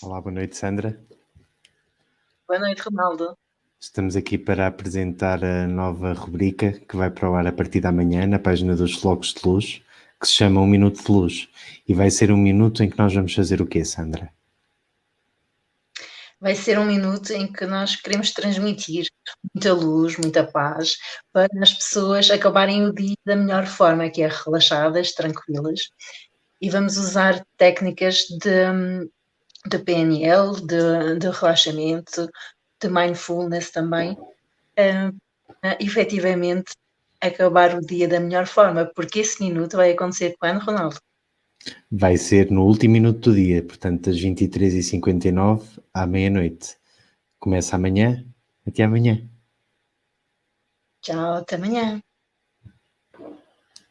Olá, boa noite, Sandra. Boa noite, Ronaldo. Estamos aqui para apresentar a nova rubrica que vai para o ar a partir da manhã na página dos Flocos de Luz, que se chama Um Minuto de Luz. E vai ser um minuto em que nós vamos fazer o quê, Sandra? Vai ser um minuto em que nós queremos transmitir muita luz, muita paz, para as pessoas acabarem o dia da melhor forma, que é relaxadas, tranquilas. E vamos usar técnicas de, de PNL, de, de relaxamento, de mindfulness também, uh, uh, efetivamente acabar o dia da melhor forma, porque esse minuto vai acontecer quando, Ronaldo? Vai ser no último minuto do dia, portanto, das 23h59 à meia-noite. Começa amanhã. Até amanhã. Tchau, até amanhã.